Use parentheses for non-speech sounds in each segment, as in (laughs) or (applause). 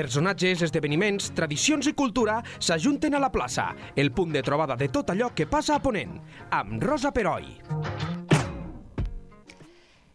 Personatges, esdeveniments, tradicions i cultura s'ajunten a la plaça, el punt de trobada de tot allò que passa a Ponent, amb Rosa Peroi.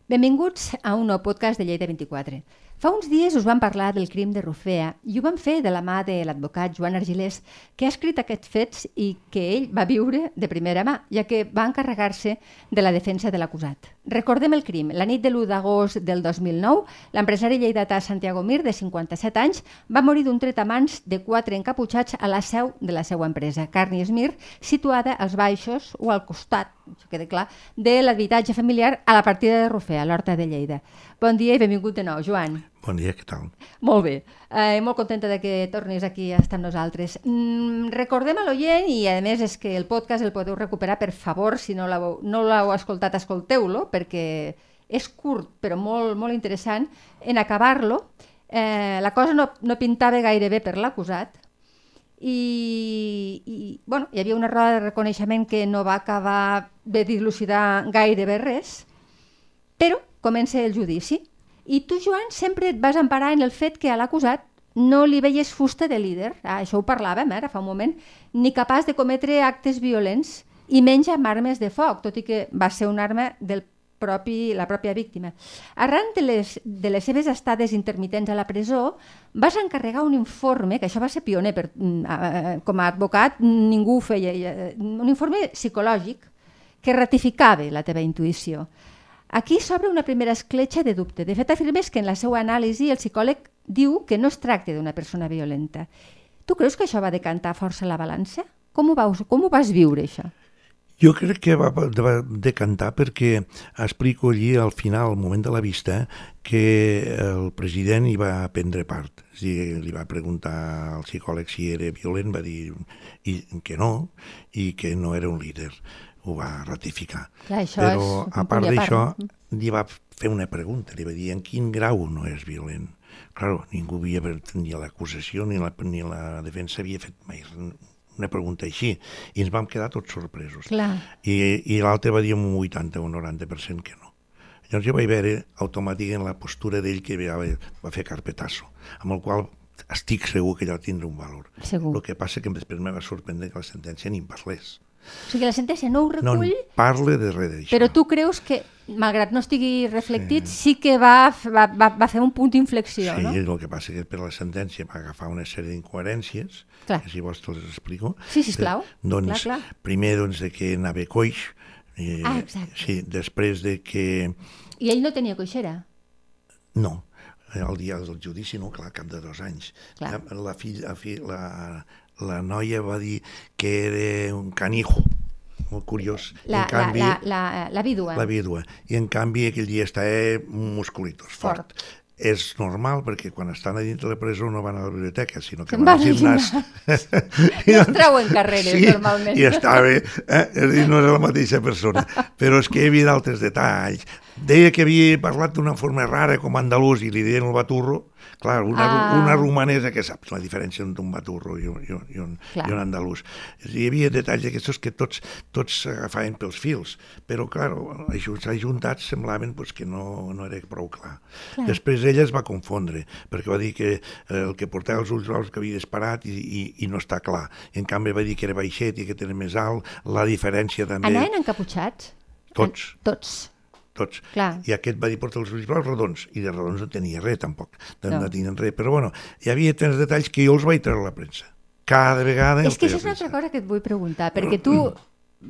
Benvinguts a un nou podcast de Lleida 24. Fa uns dies us vam parlar del crim de Rufea i ho vam fer de la mà de l'advocat Joan Argilés, que ha escrit aquests fets i que ell va viure de primera mà, ja que va encarregar-se de la defensa de l'acusat. Recordem el crim. La nit de l'1 d'agost del 2009, l'empresari lleidatà Santiago Mir, de 57 anys, va morir d'un tret a mans de quatre encaputxats a la seu de la seva empresa, Carni Esmir, situada als baixos o al costat, això queda clar, de l'habitatge familiar a la partida de Rufea, a l'Horta de Lleida. Bon dia i benvingut de nou, Joan. Bon dia, què tal? Molt bé. Eh, molt contenta de que tornis aquí a estar amb nosaltres. Mm, recordem a l'oient, i a més és que el podcast el podeu recuperar, per favor, si no l'heu no escoltat, escolteu-lo, perquè és curt però molt, molt interessant. En acabar-lo, eh, la cosa no, no pintava gaire bé per l'acusat, i, i bueno, hi havia una roda de reconeixement que no va acabar de dilucidar gairebé res, però comença el judici. I tu, Joan, sempre et vas emparar en el fet que a l'acusat no li veies fusta de líder, ah, això ho parlàvem eh, ara fa un moment, ni capaç de cometre actes violents i menys amb armes de foc, tot i que va ser una arma del propi, la pròpia víctima. Arran de les, de les seves estades intermitents a la presó, vas encarregar un informe, que això va ser pioner, per, mm, com a advocat ningú ho feia, un informe psicològic que ratificava la teva intuïció. Aquí s'obre una primera escletxa de dubte. De fet, afirmes que en la seva anàlisi el psicòleg diu que no es tracta d'una persona violenta. Tu creus que això va decantar força la balança? Com ho, vas, com ho vas viure, això? Jo crec que va, decantar perquè explico allí al final, al moment de la vista, que el president hi va prendre part. És dir, li va preguntar al psicòleg si era violent, va dir i, que no, i que no era un líder ho va ratificar. Clar, Però, a part d'això, li va fer una pregunta, li va dir en quin grau no és violent. Claro, ningú havia, ni l'acusació ni la, ni la defensa havia fet mai una pregunta així, i ens vam quedar tots sorpresos. Clar. I, i l'altre va dir un 80 o un 90% que no. Llavors jo vaig veure automàtic en la postura d'ell que va, va fer carpetasso, amb el qual estic segur que allò tindrà un valor. Segur. El que passa que després me va sorprendre que la sentència ni en parlés. O sigui, la sentència no ho recull... No parla de res d'això. Però tu creus que, malgrat no estigui reflectit, sí, sí que va, va, va fer un punt d'inflexió, sí, no? Sí, el que passa que per la sentència va agafar una sèrie d'incoherències, que si vols te'ls explico. Sí, sisplau. De, doncs, clar, clar. primer, doncs, de que anava coix. Eh, ah, exacte. Sí, després de que... I ell no tenia coixera? No, el dia del judici, no, clar, cap de dos anys. Clar. La, filla, la, la noia va dir que era un canijo, molt curiós. La, en canvi, la, la, la, la vídua. La vídua. I en canvi aquell dia estava musculitos, fort. fort. És normal perquè quan estan a dins de la presó no van a la biblioteca, sinó que van, van al gimnàs. I (laughs) no es treuen carreres, sí, normalment. I estava, eh? és dir, no era la mateixa persona. Però és que hi havia d'altres detalls. Deia que havia parlat d'una forma rara com andalús i li deien el baturro, Clar, una, ah. una romanesa que saps la diferència entre un baturro i un, i un, i un, i un andalús. Hi havia detalls d'aquests que tots tots s'agafaven pels fils, però, clar, ajuntats semblaven pues, que no, no era prou clar. clar. Després ella es va confondre, perquè va dir que eh, el que portava els ulls grocs que havia disparat i, i, i no està clar. I, en canvi va dir que era baixet i que era més alt, la diferència també... Anaven encaputxats? Tots. En, tots tots. Clar. I aquest va dir porta els ulls blaus redons, i de redons no tenia res tampoc, no, no tenien res. Però bueno, hi havia tants detalls que jo els vaig treure a la premsa. Cada vegada... És que això és una altra cosa que et vull preguntar, perquè tu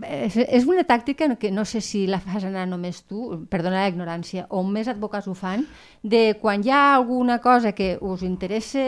és, és una tàctica que no sé si la fas anar només tu, perdona la ignorància, o més advocats ho fan, de quan hi ha alguna cosa que us interessa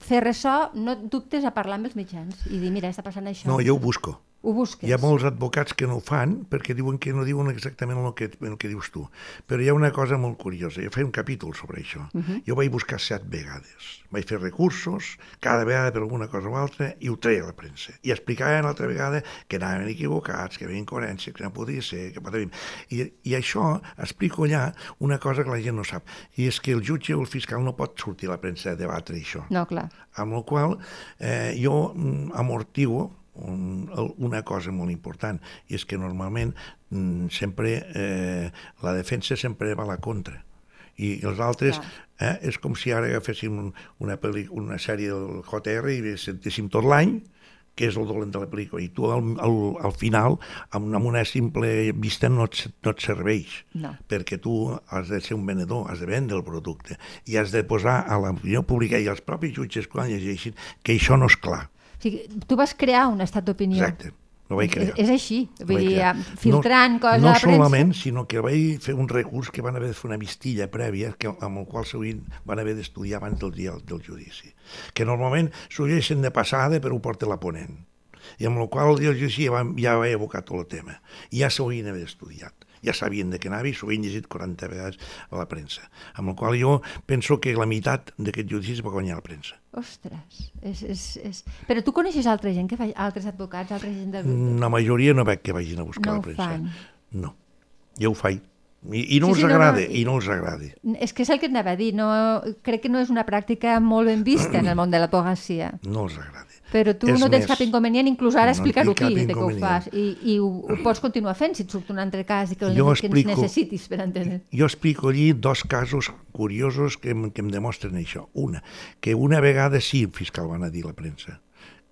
fer ressò, no dubtes a parlar amb els mitjans i dir, mira, està passant això. No, jo ho busco. Ho busques. Hi ha molts advocats que no ho fan perquè diuen que no diuen exactament el que, el que dius tu. Però hi ha una cosa molt curiosa. Jo faig un capítol sobre això. Uh -huh. Jo vaig buscar set vegades. Vaig fer recursos, cada vegada per alguna cosa o altra, i ho treia a la premsa. I explicaven altra vegada que anaven equivocats, que hi havia incoherència, que no podia ser, que. I, I això explico allà una cosa que la gent no sap. I és que el jutge o el fiscal no pot sortir a la premsa a debatre això. No, clar. Amb la qual eh, jo mm, amortiguo un, una cosa molt important, i és que normalment mm, sempre eh, la defensa sempre va a la contra I els altres eh, és com si ara agaféssim una, pel·li, una sèrie del JR i sentéssim tot l'any, que és el dolent de la pel·lícula, i tu al, al, al final, amb, amb una simple vista no et, no et serveix, No. perquè tu has de ser un venedor, has de vendre el producte, i has de posar a l'opinió pública i als propis jutges quan llegeixin que això no és clar. O sigui, tu vas crear un estat d'opinió. Exacte. No vaig crear. És, és així, vull dir, crear. filtrant no, coses no solament, sinó que vaig fer un recurs que van haver de fer una vistilla prèvia que, amb el qual sovint van haver d'estudiar abans del dia del judici. Que normalment s'ho llegeixen de passada però ho porta la ponent. I amb el qual el dia del judici ja, va, ja va evocar tot el tema. I ja s'ho havien d'haver estudiat. Ja sabien de què anava i s'ho havien llegit 40 vegades a la premsa. Amb el qual jo penso que la meitat d'aquest judici es va guanyar a la premsa. Ostres, és, és, és... Però tu coneixes altra gent, que fa... altres advocats, altra gent de... La majoria no veig que vagin a buscar No la premsa. fan. No. Jo ho faig. I, i no Sí, els sí, no, no, agrada, i- no els agrada. És que és el que et anava a dir, no, crec que no és una pràctica molt ben vista en el món de l'advocacia. No els agrada. Però tu És no tens més, cap inconvenient, inclús ara no explicar-ho aquí, de que ho fas. I, i ho, ho pots continuar fent si et surt un altre cas i que, Jo que ens explico- necessitis per entendre. Jo explico allí dos casos curiosos que, em- que em demostren això. Una, que una vegada sí el fiscal van a dir a la premsa.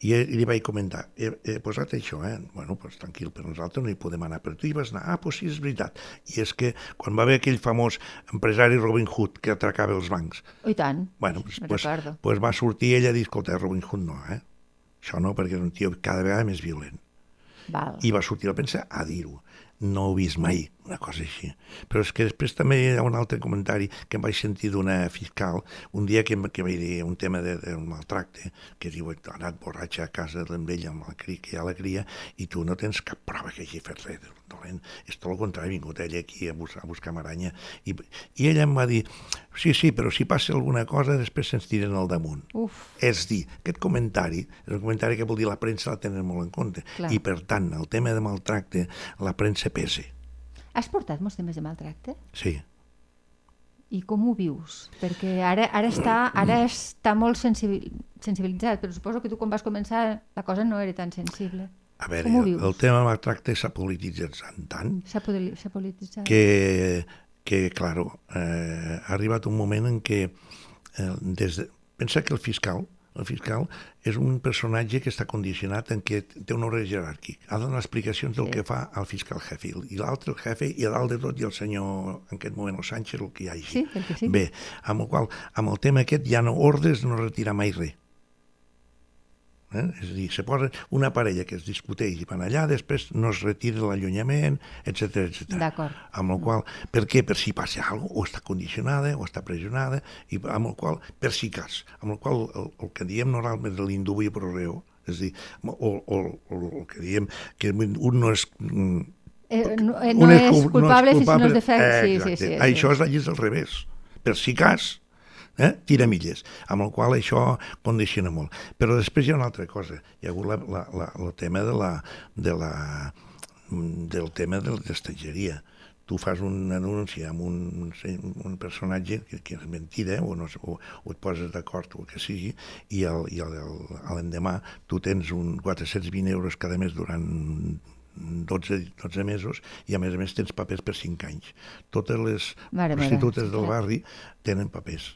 I ell- li vaig comentar, he, he posat això, eh? Bueno, pues tranquil, però nosaltres no hi podem anar. Però tu hi vas anar? Ah, pues sí, és veritat. I és que quan va haver aquell famós empresari Robin Hood que atracava els bancs, Oh, I tant. Bueno, pues, pues, pues va sortir ella a dir, escolta, Robin Hood no, eh? Això no, perquè és un tio cada vegada més violent. Val. I va sortir a la premsa a dir-ho. No ho he vist mai, una cosa així. Però és que després també hi ha un altre comentari que em vaig sentir d'una fiscal un dia que, que vaig dir un tema de, de maltracte, que diu, ha anat borratxa a casa amb ella, amb la cria, que hi ha la cria, i tu no tens cap prova que hagi fet res de dolent. És tot el contrari, ha vingut ella aquí a buscar, a buscar maranya. I, I ella em va dir, sí, sí, però si passa alguna cosa, després se'ns tiren al damunt. Uf, És dir, aquest comentari és un comentari que vol dir la premsa la tenen molt en compte. Clar. I, per tant, el tema de maltracte, la premsa pesa. has portat molts temes de maltracte? Sí. I com ho vius? Perquè ara, ara, està, ara està molt sensibil, sensibilitzat, però suposo que tu quan vas començar la cosa no era tan sensible. A veure, el, tema del maltracte s'ha polititzat tant S'ha poli- s'ha polititzat? que, que claro, eh, ha arribat un moment en què eh, des de, pensa que el fiscal el fiscal és un personatge que està condicionat en què té un ordre jeràrquic. Ha de donar explicacions del Sí. que fa el fiscal jefe. I l'altre, el jefe, i a dalt de tot, i el senyor, en aquest moment, el Sánchez, el que hi hagi. Sí, el que sigui. Bé, amb el qual, amb el tema aquest, ja no ordres no retira mai res. Eh? És a dir, se posa una parella que es discuteix i van allà, després no es retira l'allunyament, etc etc. D'acord. Amb el qual, per què? Per si passa alguna cosa, o està condicionada, o està pressionada, i amb el qual, per si cas, amb el qual el, el que diem normalment de l'indubio pro reo, és a dir, o, o, o, el que diem que un no és... mm, Eh, no, eh, no és cul- culpable si no culpable. és defecte. Eh, Sí, sí, sí, sí. Això és és al revés. Per si cas, eh? tira milles, amb el qual això condiciona molt. Però després hi ha una altra cosa. Hi ha hagut la, la, la, el tema de la, de la, del tema de l'estatgeria. Tu fas un anunci amb un, un, personatge que, que és mentida, o, no, o, o et poses d'acord o el que sigui, i, l'endemà tu tens un 420 euros cada mes durant 12, 12 mesos i a més a més tens papers per 5 anys. Totes les meva, prostitutes sí, del barri tenen papers.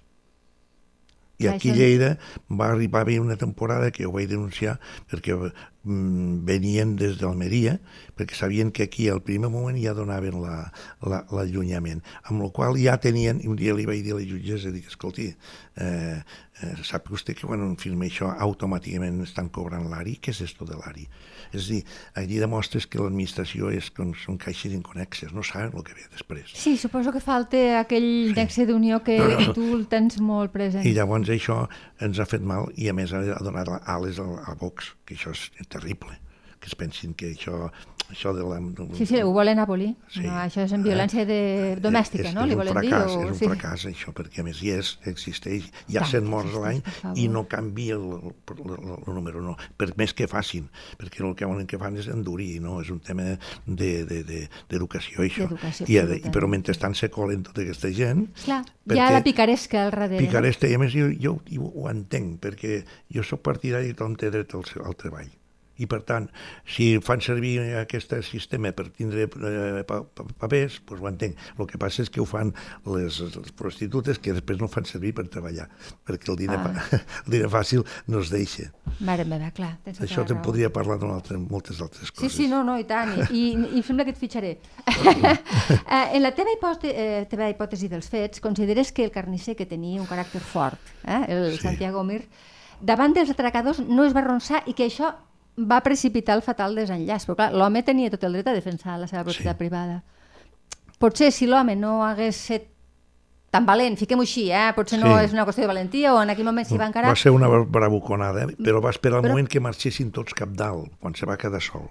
I aquí a Lleida va arribar a haver una temporada que ho vaig denunciar perquè venien des d'Almeria, perquè sabien que aquí al primer moment ja donaven la- la- l'allunyament, la, amb el qual ja tenien, i un dia li vaig dir a la jutgessa, dic, escolti, eh, eh, sap vostè que quan un filma això automàticament estan cobrant l'ARI? Què és esto de l'ARI? És a dir, allí demostres que l'administració és com són caixes inconexes, no saben el que ve després. Sí, suposo que falta aquell Sí. nexe d'unió que tu el tens molt present. I llavors això ens ha fet mal i a més ha donat ales a, a Vox, que això és terrible, que es pensin que això, això de la... Sí, sí, ho volen abolir. Sí. No, això és en violència de... domèstica, és, no? És Li un volen fracàs, dir? O... És un sí. fracàs, això, perquè a més hi és, existeix, hi ha Tant 100 morts l'any i no canvia el, el, el, el número, no, per més que facin, perquè el que volen que fan és endurir, no? És un tema d'educació, de, de, d'educació això. I, de- i, però mentrestant se colen tota aquesta gent, Clar, hi ha la picaresca al darrere. picaresta, i a més jo, jo, jo ho entenc, perquè jo sóc partidari que tothom té dret al, al treball. I, per tant, si fan servir aquest sistema per tindre eh, pa pa papers, doncs ho entenc. El que passa és que ho fan les, les prostitutes que després no fan servir per treballar, perquè el diner, Ah. (laughs) el diner fàcil no es deixa. Mare meva, clar. Tens tota Això te'n podria parlar altre, moltes altres Sí, coses. sí, no, no, i tant. I, i, i em sembla que et fitxaré. (laughs) eh, en la teva, hipòtesi, eh, teva hipòtesi dels fets, consideres que el carnisser que tenia un caràcter fort, eh, el Sí. Santiago Mir, davant dels atracadors no es va ronçar i que això va precipitar el fatal desenllaç. Però clar, l'home tenia tot el dret a defensar la seva propietat Sí. privada. Potser si l'home no hagués set tan valent, fiquem-ho així, eh? potser no Sí. és una qüestió de valentia o en aquell moment s'hi va encarar, Va ser una bravuconada, eh? però va esperar el Però- moment que marxessin tots cap dalt, quan se va quedar sol.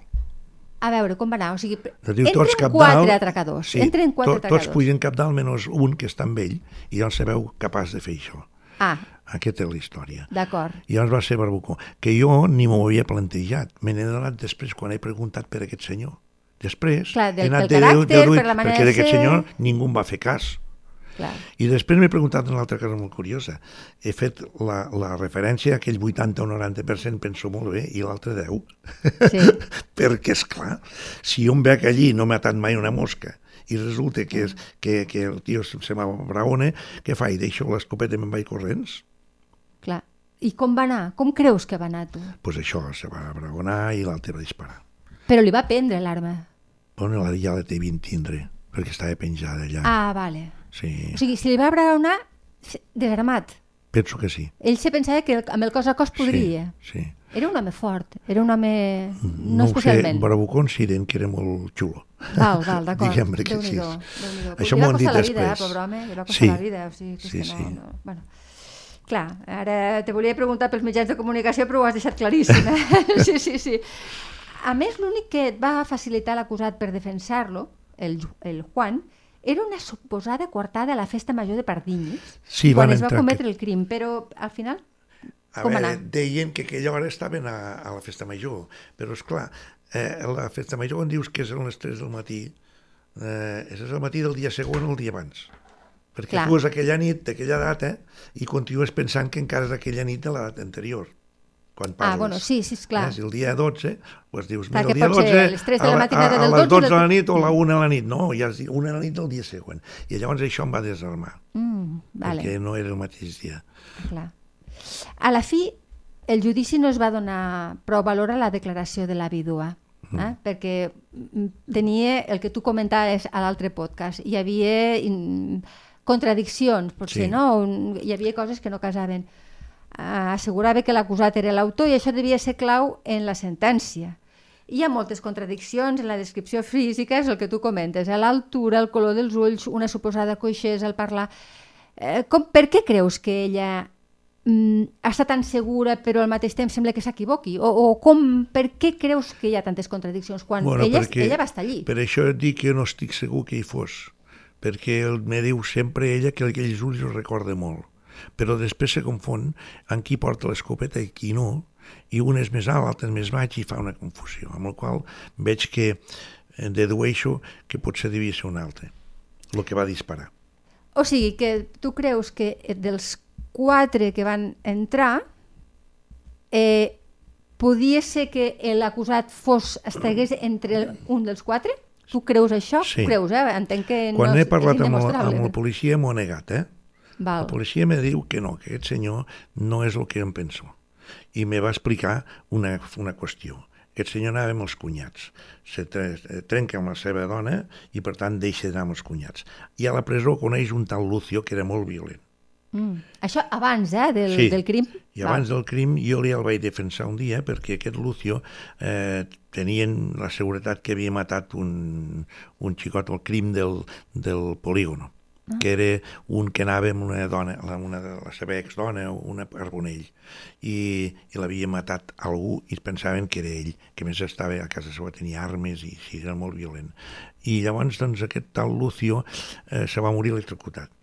a veure com va anar. O sigui, diu tots entren cap quatre dalt. atracadors. Sí, entren quatre to, atracadors. Tots pugen cap dalt, menys un que està amb ell, i llavors se veu capaç de fer això. Ah, Aquesta és la història. d'acord. I llavors va ser barbucó, que jo ni m'ho havia plantejat. Me n'he donat després quan he preguntat per aquest senyor. Després Clar, del- he anat caràcter, deduït, per la manera perquè de d'aquest ser. senyor ningú em va fer cas. Clar. I després m'he preguntat una altra cosa molt curiosa. He fet la, la referència a aquell 80 o 90%, penso molt bé, i l'altre 10. Sí. (laughs) Perquè, és clar, si em veig allí no m'ha atat mai una mosca i resulta que, és, que, que el tio se m'abraona, què fa? I deixo l'escopeta i me'n vaig corrents? Clar. I com va anar? Com creus que va anar tu? Doncs pues això, se va abraonar i l'altre va disparar. Però li va prendre l'arma. Bueno, la, ja la devien tindre, perquè estava penjada allà. Ah, vale. Sí, O sigui, si li va braonar desarmat. penso que sí. Ell se pensava que amb el cos a cos podria. Sí, sí. Era un home fort, era un home... No, no ho sé, especialment. Bravucón Siren, que era molt xulo. Val, val, d'acord. (laughs) Diguem-ne que sí. Això m'ho han dit la vida, després. eh, pobre home, li va costar Sí. la vida. O sigui, que Sí, que no, sí. no... Bueno. Clar, ara te volia preguntar pels mitjans de comunicació, però ho has deixat claríssim. Eh? (laughs) Sí, sí, sí. A més, l'únic que et va facilitar l'acusat per defensar-lo, el, el Juan, era una suposada coartada a la festa major de Pardinyes, Sí, quan es va cometre que- el crim, però al final... A Com veure, anar? deien que aquella hora estaven a, a la festa major, però és clar, eh, la festa major quan dius que és a les 3 del matí, eh, és el matí del dia següent o el dia abans. Perquè Clar. tu és aquella nit, d'aquella data, i continues pensant que encara és aquella nit de la data anterior. Quan parles. Ah, bueno, sí, sí, és clar. Eh, si el dia 12, doncs dius, mira, el dia pot ser 12, les tres de a la matinada a, del a les 12 12 de la nit o a la 1 de la nit. No, ja és una de la nit del dia següent. I llavors això em va desarmar, Mm, vale. perquè no era el mateix dia. Clar. A la fi, el judici no es va donar prou valor a la declaració de la vídua, eh? perquè mm, tenia el que tu comentaves a l'altre podcast. Hi havia mm, contradiccions, potser, Sí. no? Hi havia coses que no casaven. Ah, assegurava que l'acusat era l'autor i això devia ser clau en la sentència. Hi ha moltes contradiccions en la descripció física, és el que tu comentes, a l'altura, el color dels ulls, una suposada coixesa al parlar. Eh, com, per què creus que ella mm, està tan segura però al mateix temps sembla que s'equivoqui? O, o com, per què creus que hi ha tantes contradiccions quan ella, ella va estar allí? Per això et dic que no estic segur que hi fos, perquè el- me diu sempre ella que aquells ulls els recorda molt, però després se confon en qui porta l'escopeta i qui no, i un és més alt, l'altre és més baix i fa una confusió, amb la qual veig que eh, dedueixo que potser devia ser un altre, el que va disparar. O sigui, que tu creus que dels quatre que van entrar eh, podia ser que l'acusat fos estigués entre un dels quatre? Tu creus això? Sí. Creus, eh? Entenc que Quan no he parlat és amb amb el policia m'ho ha negat, eh? Val. La policia me diu que no, que aquest senyor no és el que em penso. I me va explicar una, una qüestió. Aquest senyor anava amb els cunyats. Se tre trenca amb la seva dona i, per tant, deixa d'anar amb els cunyats. I a la presó coneix un tal Lucio que era molt violent. Mm. Això abans eh, del, Sí. del crim? I abans del crim jo li el vaig defensar un dia perquè aquest Lucio eh, tenien la seguretat que havia matat un, un xicot al crim del, del polígono Ah. que era un que anava amb una dona, una de la seva exdona, una Carbonell, i, i l'havia matat algú i pensaven que era ell, que més estava a casa seva, tenia armes i sí, era molt violent. I llavors, doncs, aquest tal Lucio eh, se va morir electrocutat.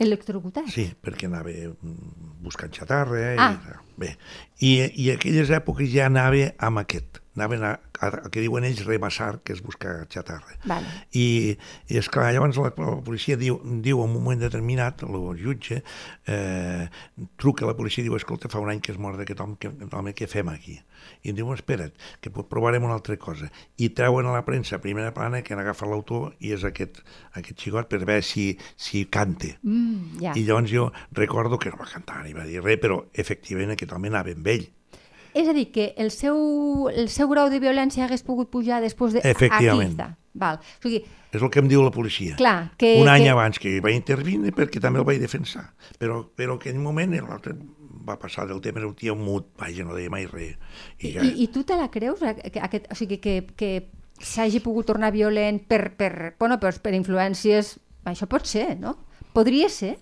Electrocutat? Sí, perquè anava mm, buscant xatarra Ah. i. Bé, i, i aquelles èpoques ja anava amb aquest, anaven a, a, a que diuen ells remassar, que és buscar xatarra. Vale. I, i és clar, llavors la, la policia diu, diu en un moment determinat, el jutge, eh, truca a la policia i diu, escolta, fa un any que es mort aquest home, que, home, què fem aquí? I em diu, espera't, que provarem una altra cosa. I treuen a la premsa, a primera plana, que han agafat l'autor i és aquest, aquest xicot per veure si, si cante. Mm, ja. I llavors jo recordo que no va cantar ni va dir res, però efectivament aquest home anava amb ell. És a dir, que el seu, el seu grau de violència hagués pogut pujar després de... Efectivament. Aquí. Val. O sigui, És el que em diu la policia. clar, que... un any que... abans que va intervindre perquè també el vaig defensar. Però, però en un moment l'altre va passar del tema, era un tio mut, vaja, no deia mai res. I, ja, I, I tu te la creus? Que, aquest, o sigui, que, que s'hagi pogut tornar violent per, per, bueno, per, per influències... Això pot ser, no? Podria ser.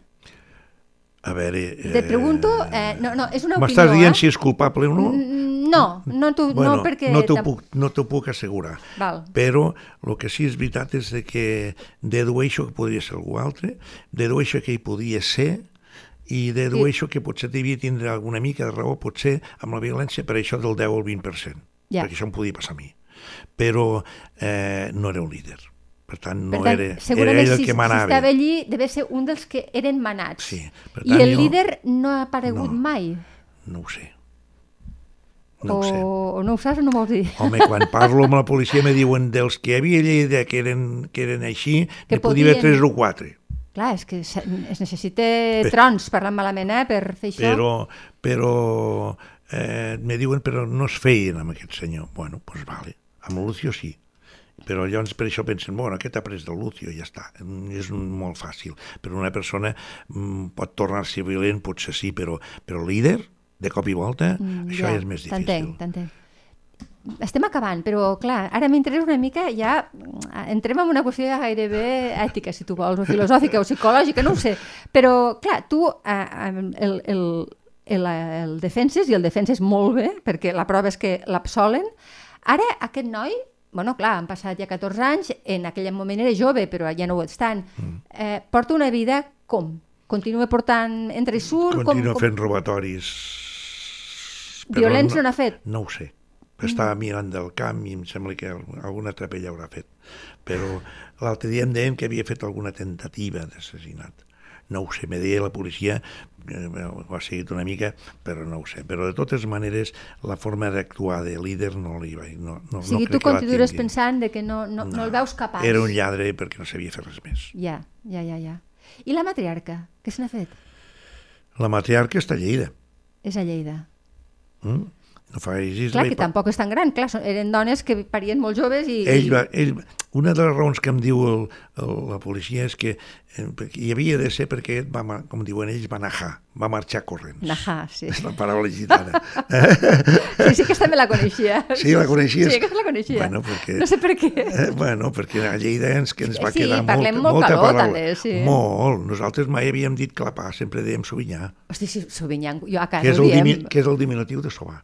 A veure... Te pregunto... Eh, no, no, és una opinió, M'estàs dient eh? si és culpable o no? Mm, No, no, tu, bueno, no perquè... no t'ho puc, no puc assegurar. Val. Però el que sí és veritat és de que dedueixo que podria ser algú altre, dedueixo que hi podia ser, i dedueixo que potser devia tindre alguna mica de raó, potser amb la violència, per això del 10 al 20%, Ja. perquè això em podia passar a mi. Però eh, no era un líder. Per tant, no per tant, era, era ell el si, que si manava. estava allí deve ser un dels que eren manats. Sí, per I tant, el jo- líder no ha aparegut No. mai? No ho sé. No o, ho sé. o no ho saps o no vols dir? Home, quan parlo amb la policia me diuen dels que havia Lleida que eren, que eren així, Que que podia haver podien- tres o quatre. Clar, és que es necessita trons, parlant malament, eh, per fer això. Però, però eh, me diuen però no es feien amb aquest senyor. Bueno, doncs pues vale, amb Lucio sí. Però llavors per això pensen, bueno, aquest ha pres del Lucio i ja està. Mm, És un- molt fàcil. Però una persona mm, pot tornar-se violent, potser sí, però, però líder, de cop i volta, mm, això ja, és més difícil. T'entenc, t'entenc. Estem acabant, però clar, ara m'interessa una mica, ja mm, entrem en una qüestió gairebé ètica, si tu vols, o filosòfica o psicològica, no ho sé. Però, clar, tu eh, el, el, el, el defenses, i el defenses molt bé, perquè la prova és que l'absolen. Ara, aquest noi, bueno, clar, han passat ja 14 anys, en aquell moment era jove, però ja no ho ets tant, Mm. eh, porta una vida com? Continua portant entre i surt? Continua com, fent robatoris. però Violents no n'ha fet? No ho sé. Estava mirant del camp i em sembla que alguna trapella haurà fet. Però l'altre dia em deien que havia fet alguna tentativa d'assassinat. No ho sé, me deia la policia, eh, ho ha seguit una mica, però no ho sé. Però de totes maneres, la forma d'actuar de líder no li va... No, no, O sigui, no tu continues pensant de que no, no, no, el veus capaç. Era un lladre perquè no sabia fer res més. Ja, ja, ja, ja. I la matriarca? Què se n'ha fet? La matriarca està a Lleida. És a Lleida. Mm? No fa. Clar, que tampoc és tan gran. Clar, eren dones que parien molt joves i... ell va, ell, una de les raons que em diu el, el, la policia és que eh, hi havia de ser perquè va, com diuen ells, va najar, va marxar corrents. Najà, sí. És la paraula gitana. (laughs) Sí, sí, aquesta me la coneixia. Sí, la coneixies? Sí, aquesta la coneixia. Bueno, perquè- No sé per què. Eh, bueno, perquè a Lleida ens, que ens va Sí, quedar parlem molt, molt molta calor, paraula. també, sí. Molt. Nosaltres mai havíem dit clapar, sempre dèiem sovinyar, Hosti, sí, Sovinyan, jo a casa que és, ho el diem. que és el diminutiu de sobar.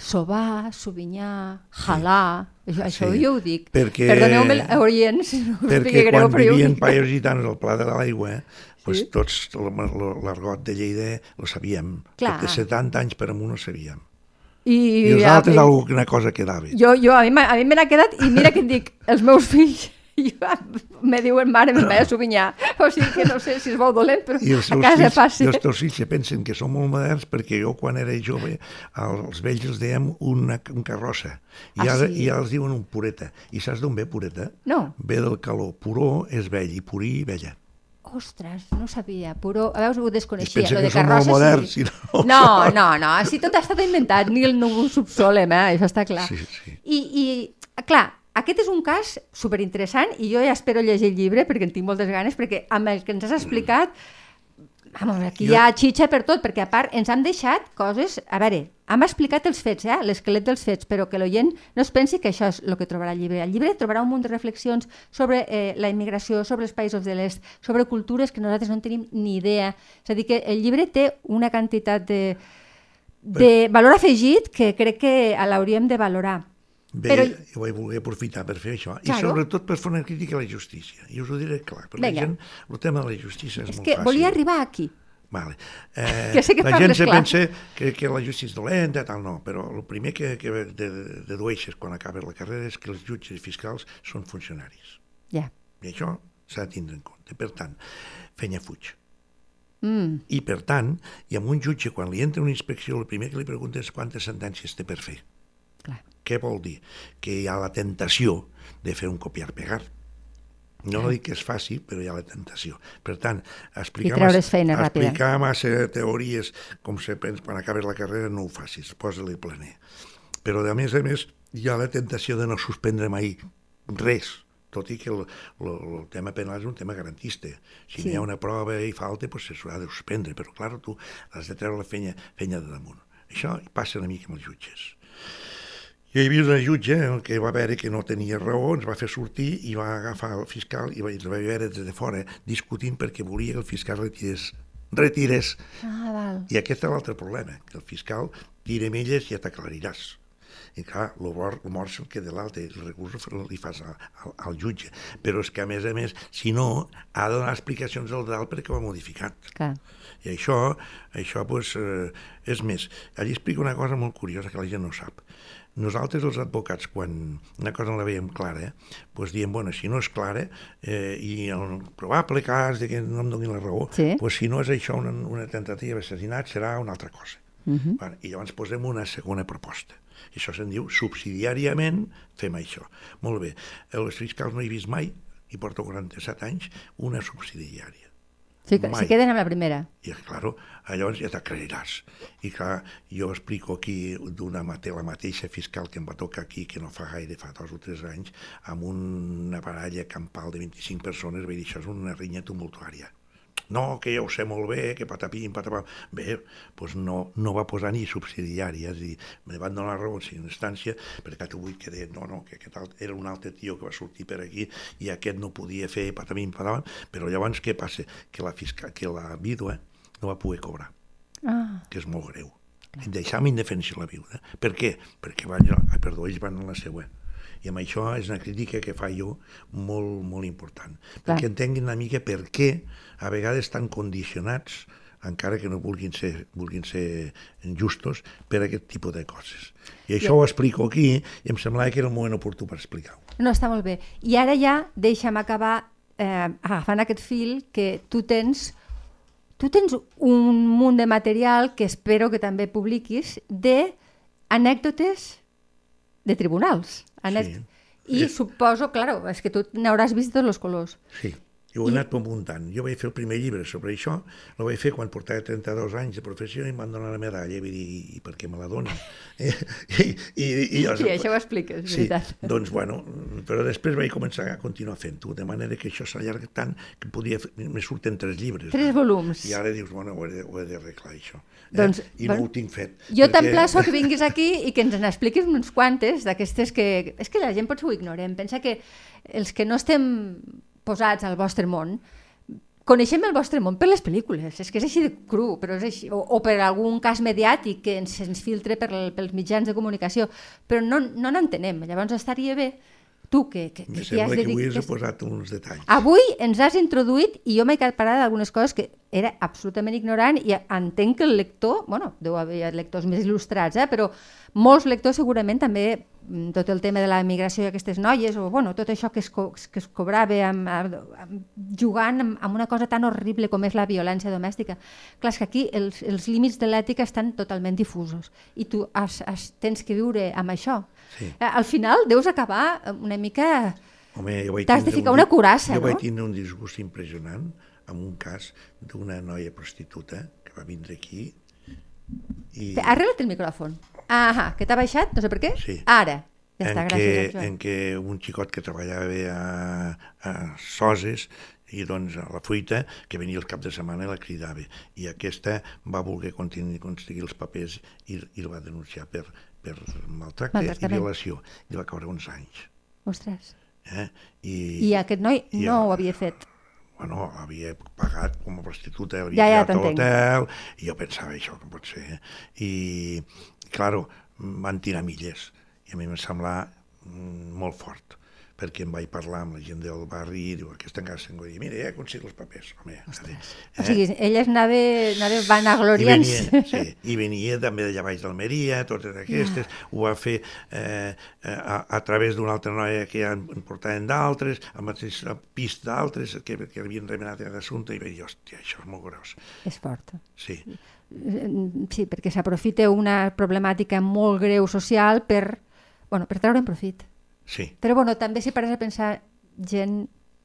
Sobar, sovinyar, jalar... Això, això Sí, jo ho dic. perquè- Perdoneu-me, oients, si (laughs) no Perquè greu, quan però vivien paios gitanos al Pla de l'Aigua, eh, pues Sí. tots l- l- l'argot de Lleida lo sabíem. Clar. De 70 anys per amunt ho sabíem. I, I els altres alguna cosa quedava. Jo, jo, a mi, m'ha- a mi me n'ha quedat, i mira que et dic, els meus fills (laughs) jo, me diuen mare, me'n (coughs) vaig a sovinyar. O sigui que no sé si es veu dolent, però I a casa fills, passa. i els teus fills se pensen que som molt moderns perquè jo quan era jove als vells els dèiem una, un carrossa i, Ah, ara, sí? i ara els diuen un pureta. I saps d'on ve pureta? No. Ve del calor. Puró és vell i purí vella. Ostres, no ho sabia, però a veus ho desconeixia. pensa Lo que de molt carrossa, moderns sí. i no No, no, no, si tot ha estat inventat, ni el no ho subsolem, eh? això està clar. Sí, sí. I, I, clar, aquest és un cas superinteressant i jo ja espero llegir el llibre perquè en tinc moltes ganes, perquè amb el que ens has explicat, vamos, aquí Jo- hi ha xitxa per tot, perquè a part ens han deixat coses... A veure, hem explicat els fets, eh? l'esquelet dels fets, però que l'oient no es pensi que això és el que trobarà el llibre. El llibre trobarà un munt de reflexions sobre eh, la immigració, sobre els països de l'est, sobre cultures que nosaltres no en tenim ni idea. És a dir, que el llibre té una quantitat de, de valor afegit que crec que l'hauríem de valorar. Bé, Però- jo vaig voler aprofitar per fer això. I Claro. sobretot per fer una crítica a la justícia. I us ho diré clar, perquè la Vinga. gent, el tema de la justícia és, És molt que fàcil. volia arribar aquí. Vale. (laughs) Eh, Que sé que la gent se clar. pensa que, que la justícia és dolenta, tal, no, però el primer que, que de, de, dedueixes quan acabes la carrera és que els jutges i fiscals són funcionaris. Ja. I això s'ha de tindre en compte. Per tant, fenya fuig. Mm. I, per tant, i amb un jutge, quan li entra una inspecció, el primer que li pregunta és quantes sentències té per fer. Què vol dir? Que hi ha la tentació de fer un copiar-pegar. No dic que es faci, però hi ha la tentació. Per tant, explicar, massa, feina ràpida. explicar massa teories com se pensa quan acabes la carrera no ho facis, posa-li planer. Però, a més a més, hi ha la tentació de no suspendre mai res, tot i que el, el, el tema penal és un tema garantista. Si Sí. sí. hi ha una prova i falta, pues, s'haurà de suspendre, però, clar, tu has de treure la fenya, fenya de damunt. Això passa una mica amb els jutges. Hi havia una jutge que va veure que no tenia raó, ens va fer sortir i va agafar el fiscal i va, ens va veure des de fora discutint perquè volia que el fiscal retirés, retirés. Ah, val. I aquest és l'altre problema, que el fiscal tira milles i ja t'aclariràs. I clar, el mort, el mort és el que de l'altre, el recurs li fas al, al, al jutge. Però és que, a més a més, si no, ha de donar explicacions al dalt perquè ho ha modificat. Clar. I això, això pues, eh, és més. Allí explica una cosa molt curiosa que la gent no sap. Nosaltres, els advocats, quan una cosa no la veiem clara, pues diem, bueno, si no és clara, eh, i el probable cas de que no em donin la raó, Sí. pues si no és això una, una tentativa d'assassinat, serà una altra cosa. Uh -huh. Bueno, I llavors posem una segona proposta. I això se'n diu subsidiàriament fem això. Molt bé, els fiscals no he vist mai, i porto 47 anys, una subsidiària. Sí, que, se queden amb la primera. I, claro, llavors ja t'acreditaràs. I, clar, jo explico aquí d'una mate, la mateixa fiscal que em va tocar aquí, que no fa gaire, fa dos o tres anys, amb una baralla campal de 25 persones, vaig dir, això és una rinya tumultuària. No, que ja ho sé molt bé, que patapim, patapam... Bé, doncs no, no va posar ni subsidiàries i me van donar raó en instància perquè tu vull que deia, no, no, que aquest alt, era un altre tio que va sortir per aquí i aquest no podia fer patapim, patapam, però llavors què passa? Que la, fiscal, que la vídua no va poder cobrar Ah, que és molt greu. Deixam indefensió la viuda. Per què? Perquè van, ai, perdó, ells van a la següent. I amb això és una crítica que fa jo molt, molt important. Clar. Perquè entenguin una mica per què a vegades estan condicionats encara que no vulguin ser, vulguin ser justos per aquest tipus de coses. I això ho explico aquí i em semblava que era el moment oportú per explicar-ho. no, està molt bé. I ara ja deixa'm acabar eh, agafant aquest fil que tu tens tu tens un munt de material que espero que també publiquis de anècdotes de tribunals. I Sí. suposo, claro, és que tu n'hauràs vist tots els colors. Sí, jo ho he anat apuntant. Jo vaig fer el primer llibre sobre això, el vaig fer quan portava 32 anys de professió i em van donar la medalla i vaig dir, i per què me la donen? (laughs) Eh? I, i, i, jo, Sí, això ho expliques, és sí, veritat. doncs bueno, però després vaig començar a continuar fent-ho, de manera que això s'allarga tant que podia fer, me surten tres llibres. Tres volums. I ara dius, bueno, ho he ho he d'arreglar, això. Eh? Doncs, I no bueno, ho tinc fet. Jo t'emplaço que vinguis aquí i que ens n'expliquis uns quantes d'aquestes que... És que la gent potser ho ignorem. Pensa que els que no estem posats al vostre món coneixem el vostre món per les pel·lícules, és que és així de cru, però és així, o, o per algun cas mediàtic que ens, ens filtre per, pels mitjans de comunicació, però no no n'entenem. Llavors estaria bé, tu que, que, que t'hi has sembla que avui dedicat... has posat uns detalls. Avui ens has introduït i jo m'he quedat parada d'algunes coses que era absolutament ignorant i entenc que el lector, bueno, deu haver lectors més il·lustrats, eh, però molts lectors segurament també mm, tot el tema de la migració i aquestes noies, o bueno, tot això que es, co que es cobrava amb, amb, jugant amb, amb una cosa tan horrible com és la violència domèstica. Clar, és que aquí els, els límits de l'ètica estan totalment difusos i tu has, has, tens que viure amb això. Sí. Eh, Al final deus acabar una mica... Home, jo vaig T'has de ficar un una curassa, jo no? vaig tindre un disgust impressionant amb un cas d'una noia prostituta que va vindre aquí i Arregla't el micròfon. Ah, que t'ha baixat, no sé per què. Sí. Ara. Ja en, està, gràcies, Joan. en què un xicot que treballava a, a Soses i doncs a la fruita, que venia el cap de setmana i la cridava. I aquesta va voler aconseguir els papers i, i el va denunciar per, per maltracte i violació. I va caure uns anys. Ostres. Eh? I, I aquest noi i no el- ho havia fet. bueno, havia pagat com a prostituta, havia Ja, ja, a l'hotel, i jo pensava, això com pot ser? I, claro, van tirar milles, i a mi em sembla mm, molt fort, perquè em vaig parlar amb la gent del barri i diu, aquesta encara se'n dir, mira, ja aconseguit els papers. Home, eh? O sigui, elles anava, anava I vanagloriant venia, sí, i venia també d'allà baix d'Almeria, totes aquestes, ho va fer eh, a, a través d'una altra noia que ja en en portaven d'altres, a mateixa pista d'altres que, que havien remenat l'assumpte, i vaig dir, hòstia, això és molt gros. És fort. Sí, Sí, perquè s'aprofita una problemàtica molt greu social per, bueno, per treure'n profit. Sí. Però bueno, també si pares a pensar gent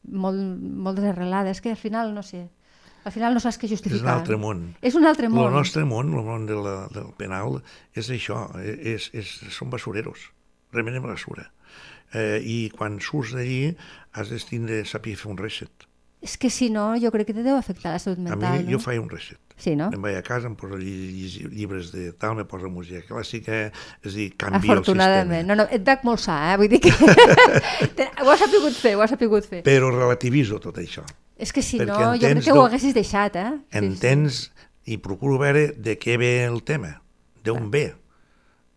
molt, molt desarrelada, és que al final, no sé, al final no saps què És justificar. un altre món. És un altre món. El nostre món, el món de la, del penal, és això, és, és, són basureros, remenem basura. Eh, I quan surts d'allí has de tindre, saber fer un reset. És que si no, jo crec que te deu afectar la salut A mental, mi no? jo faig un reset. Sí, no? Em vaig a casa, em poso lli- lli- llibres de tal, me poso música clàssica, és a dir, canvio el Afortunadament. sistema. No, no, et veig molt sa, eh? Vull dir que... (laughs) Ho has sapigut fer, ho has sapigut fer. Però relativizo tot això. És que si Perquè no, jo crec que ho haguessis deixat, eh? Entens i procuro veure de què ve el tema, d'on ve.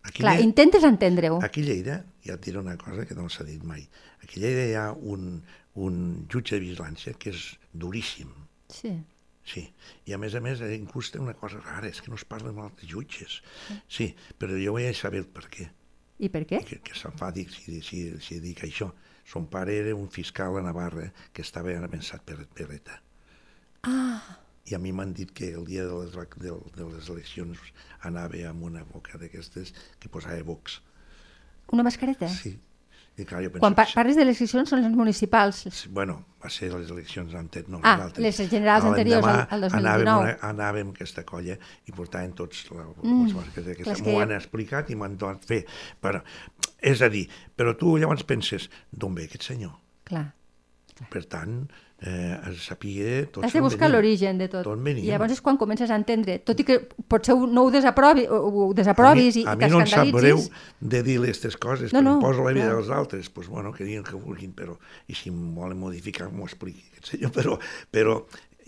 Aquí, Clar, Lle- intentes entendre-ho. aquí a Lleida, ja et diré una cosa que no s'ha dit mai, aquí a Lleida hi ha un, un jutge de vigilància que és duríssim, Sí. Sí, i a més a més eh, inclús té una cosa rara, és que no es parla amb altres jutges. Sí, però jo vull saber el per què, I per què? que, que s'enfadi si, si, si dic això. Son pare era un fiscal a Navarra que estava amenaçat per, per ETA. Ah, I a mi m'han dit que el dia de les, de, de les eleccions anava amb una boca d'aquestes que posava Vox. una mascareta? Sí. I clar, jo penso... Quan pa parles de les eleccions són les municipals. Sí, Bueno, va ser les eleccions antes, no Ah, les altres. les generals A anteriors al- al 2019. Anàvem, una, anàvem amb aquesta colla i portaven tots la, mm, clar, és aquesta, que- m'ho han explicat i m'han donat fer. Però, és a dir, però tu llavors penses, d'on ve aquest senyor? Clar. Per tant, eh, saber tot Has de buscar l'origen de tot. Venim? I llavors és quan comences a entendre, tot i que potser no ho, desaprovi, ho, desaprovis i, mi, a mi no em sap greu t'escandalitzis. de dir aquestes coses, No, no, no, no, poso la vida clar. dels altres, doncs, bueno, que diguin que vulguin, però, i si em volen modificar, m'ho expliqui aquest senyor, (laughs) però, però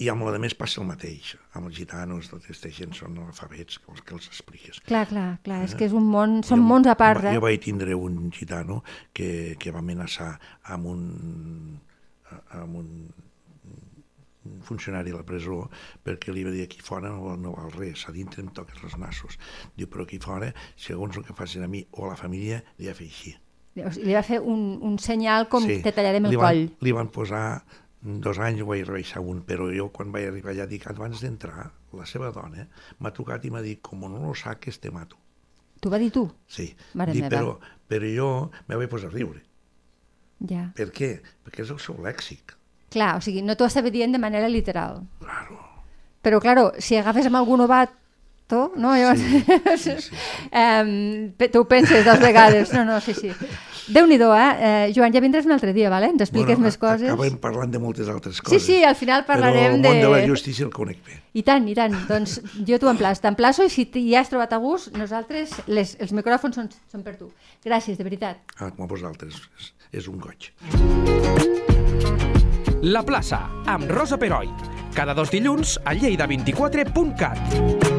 i amb la de més passa el mateix, amb els gitanos, tota aquesta gent són analfabets, que els, que els expliques. Clar, clar, clar, és que és un món, són Jo- mons a part, eh? Jo vaig tindre un gitano que, que va amenaçar amb un, amb un un funcionari a la presó perquè li va dir aquí fora no, no val res, a dintre em toques els nassos. Diu, però aquí fora, segons el que facin a mi o a la família, li ha fet així. Li va fer un, un senyal com te tallarem el li van, coll. Li van posar dos anys, vaig rebaixar un, però jo quan vaig arribar allà dic, abans d'entrar, la seva dona m'ha trucat i m'ha dit, com no lo saques, te mato. T'ho va dir tu? Sí, Mare dic, meva. però, però jo me vaig posar a riure. Ja. Per què? Perquè és el seu lèxic. Clar, o sigui, no t'ho estava dient de manera literal. Claro. Però, claro, si agafes amb algun novato, no? Llavors, Sí, sí, sí. Pe- tu ho penses dues vegades. No, no, sí, sí. Déu-n'hi-do, eh? eh? Joan, ja vindràs un altre dia, vale? Ens expliques Bueno, més coses. Acabem parlant de moltes altres Sí, coses. sí, al final parlarem però el de... món de la justícia el conec bé. I tant, i tant. Doncs jo t'ho emplaç. T'emplaço i si ja has trobat a gust, nosaltres, les, els micròfons són, són per tu. Gràcies, de veritat. Ah, com a vosaltres, és, és un goig. La plaça, amb Rosa Peroi. Cada dos dilluns a lleida24.cat.